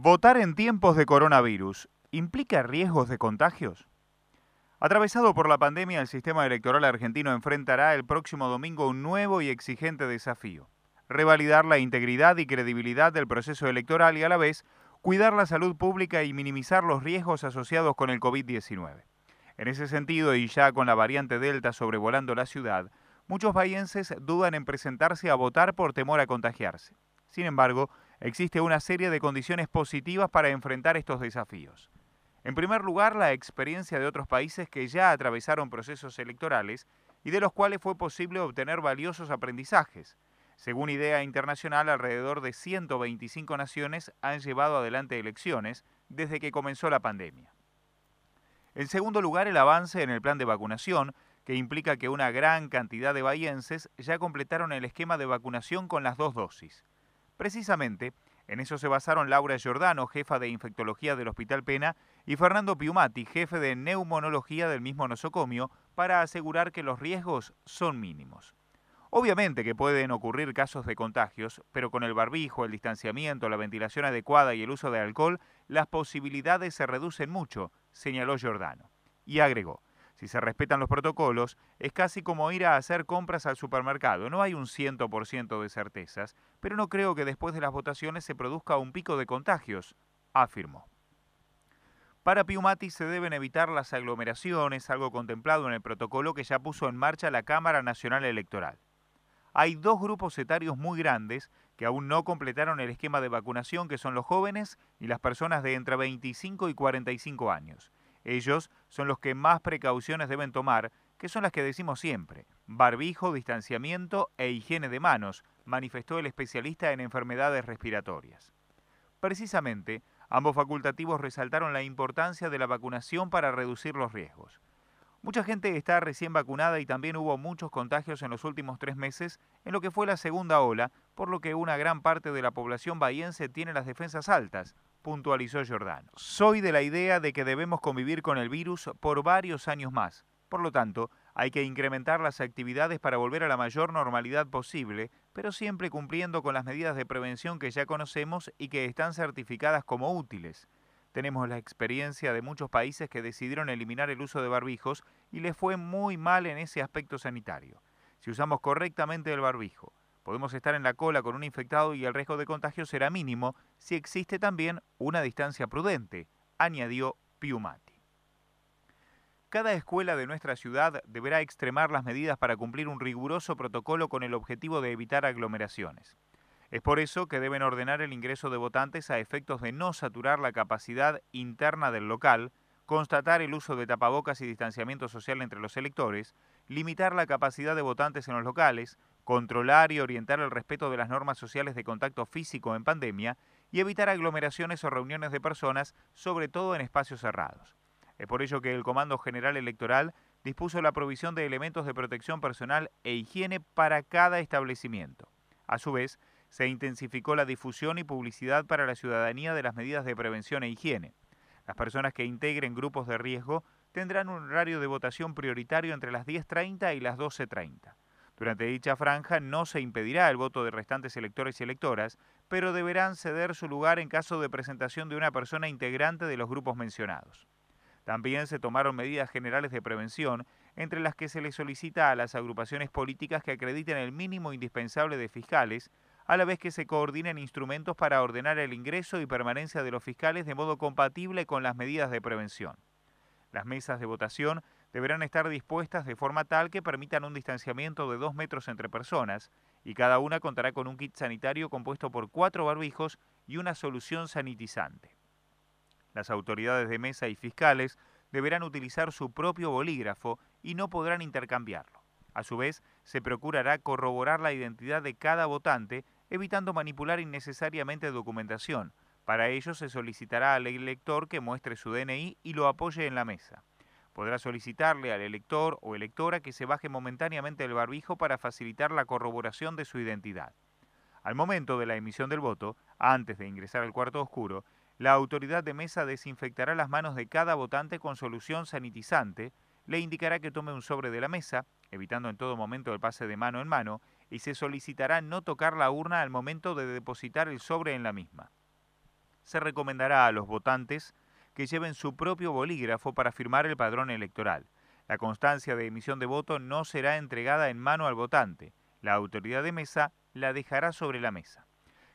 Votar en tiempos de coronavirus implica riesgos de contagios. Atravesado por la pandemia, el sistema electoral argentino enfrentará el próximo domingo un nuevo y exigente desafío. Revalidar la integridad y credibilidad del proceso electoral y a la vez cuidar la salud pública y minimizar los riesgos asociados con el COVID-19. En ese sentido, y ya con la variante Delta sobrevolando la ciudad, muchos bahienses dudan en presentarse a votar por temor a contagiarse. Sin embargo, existe una serie de condiciones positivas para enfrentar estos desafíos. En primer lugar, la experiencia de otros países que ya atravesaron procesos electorales y de los cuales fue posible obtener valiosos aprendizajes. Según Idea Internacional, alrededor de 125 naciones han llevado adelante elecciones desde que comenzó la pandemia. En segundo lugar, el avance en el plan de vacunación, que implica que una gran cantidad de bahienses ya completaron el esquema de vacunación con las dos dosis. Precisamente, en eso se basaron Laura Giordano, jefa de infectología del Hospital Pena, y Fernando Piumati, jefe de neumonología del mismo nosocomio, para asegurar que los riesgos son mínimos. Obviamente que pueden ocurrir casos de contagios, pero con el barbijo, el distanciamiento, la ventilación adecuada y el uso de alcohol, las posibilidades se reducen mucho, señaló Giordano. Y agregó, si se respetan los protocolos, es casi como ir a hacer compras al supermercado. No hay un 100% de certezas, pero no creo que después de las votaciones se produzca un pico de contagios, afirmó. Para Piumati se deben evitar las aglomeraciones, algo contemplado en el protocolo que ya puso en marcha la Cámara Nacional Electoral. Hay dos grupos etarios muy grandes que aún no completaron el esquema de vacunación, que son los jóvenes y las personas de entre 25 y 45 años. Ellos son los que más precauciones deben tomar, que son las que decimos siempre, barbijo, distanciamiento e higiene de manos, manifestó el especialista en enfermedades respiratorias. Precisamente, ambos facultativos resaltaron la importancia de la vacunación para reducir los riesgos. Mucha gente está recién vacunada y también hubo muchos contagios en los últimos tres meses en lo que fue la segunda ola, por lo que una gran parte de la población bahiense tiene las defensas altas, puntualizó Giordano. Soy de la idea de que debemos convivir con el virus por varios años más. Por lo tanto, hay que incrementar las actividades para volver a la mayor normalidad posible, pero siempre cumpliendo con las medidas de prevención que ya conocemos y que están certificadas como útiles. Tenemos la experiencia de muchos países que decidieron eliminar el uso de barbijos y les fue muy mal en ese aspecto sanitario. Si usamos correctamente el barbijo, Podemos estar en la cola con un infectado y el riesgo de contagio será mínimo si existe también una distancia prudente, añadió Piumati. Cada escuela de nuestra ciudad deberá extremar las medidas para cumplir un riguroso protocolo con el objetivo de evitar aglomeraciones. Es por eso que deben ordenar el ingreso de votantes a efectos de no saturar la capacidad interna del local, constatar el uso de tapabocas y distanciamiento social entre los electores, limitar la capacidad de votantes en los locales, controlar y orientar el respeto de las normas sociales de contacto físico en pandemia y evitar aglomeraciones o reuniones de personas, sobre todo en espacios cerrados. Es por ello que el Comando General Electoral dispuso la provisión de elementos de protección personal e higiene para cada establecimiento. A su vez, se intensificó la difusión y publicidad para la ciudadanía de las medidas de prevención e higiene. Las personas que integren grupos de riesgo tendrán un horario de votación prioritario entre las 10.30 y las 12.30. Durante dicha franja no se impedirá el voto de restantes electores y electoras, pero deberán ceder su lugar en caso de presentación de una persona integrante de los grupos mencionados. También se tomaron medidas generales de prevención, entre las que se le solicita a las agrupaciones políticas que acrediten el mínimo indispensable de fiscales, a la vez que se coordinen instrumentos para ordenar el ingreso y permanencia de los fiscales de modo compatible con las medidas de prevención. Las mesas de votación deberán estar dispuestas de forma tal que permitan un distanciamiento de dos metros entre personas y cada una contará con un kit sanitario compuesto por cuatro barbijos y una solución sanitizante. Las autoridades de mesa y fiscales deberán utilizar su propio bolígrafo y no podrán intercambiarlo. A su vez, se procurará corroborar la identidad de cada votante, evitando manipular innecesariamente documentación. Para ello se solicitará al elector que muestre su DNI y lo apoye en la mesa. Podrá solicitarle al elector o electora que se baje momentáneamente el barbijo para facilitar la corroboración de su identidad. Al momento de la emisión del voto, antes de ingresar al cuarto oscuro, la autoridad de mesa desinfectará las manos de cada votante con solución sanitizante, le indicará que tome un sobre de la mesa, evitando en todo momento el pase de mano en mano, y se solicitará no tocar la urna al momento de depositar el sobre en la misma. Se recomendará a los votantes que lleven su propio bolígrafo para firmar el padrón electoral. La constancia de emisión de voto no será entregada en mano al votante. La autoridad de mesa la dejará sobre la mesa.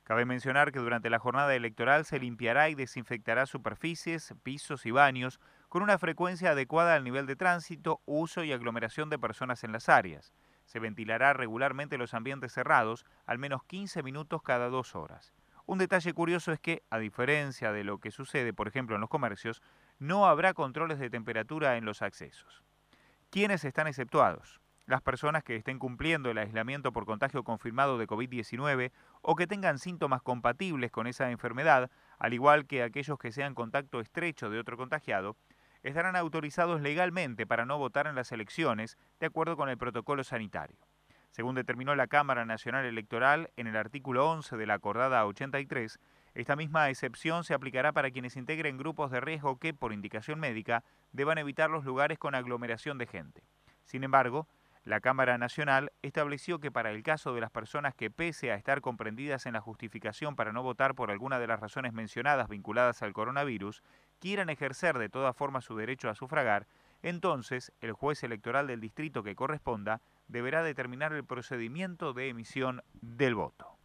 Cabe mencionar que durante la jornada electoral se limpiará y desinfectará superficies, pisos y baños con una frecuencia adecuada al nivel de tránsito, uso y aglomeración de personas en las áreas. Se ventilará regularmente los ambientes cerrados, al menos 15 minutos cada dos horas. Un detalle curioso es que, a diferencia de lo que sucede, por ejemplo, en los comercios, no habrá controles de temperatura en los accesos. ¿Quiénes están exceptuados? Las personas que estén cumpliendo el aislamiento por contagio confirmado de COVID-19 o que tengan síntomas compatibles con esa enfermedad, al igual que aquellos que sean contacto estrecho de otro contagiado, estarán autorizados legalmente para no votar en las elecciones de acuerdo con el protocolo sanitario. Según determinó la Cámara Nacional Electoral en el artículo 11 de la acordada 83, esta misma excepción se aplicará para quienes integren grupos de riesgo que, por indicación médica, deban evitar los lugares con aglomeración de gente. Sin embargo, la Cámara Nacional estableció que para el caso de las personas que, pese a estar comprendidas en la justificación para no votar por alguna de las razones mencionadas vinculadas al coronavirus, quieran ejercer de todas formas su derecho a sufragar, entonces el juez electoral del distrito que corresponda deberá determinar el procedimiento de emisión del voto.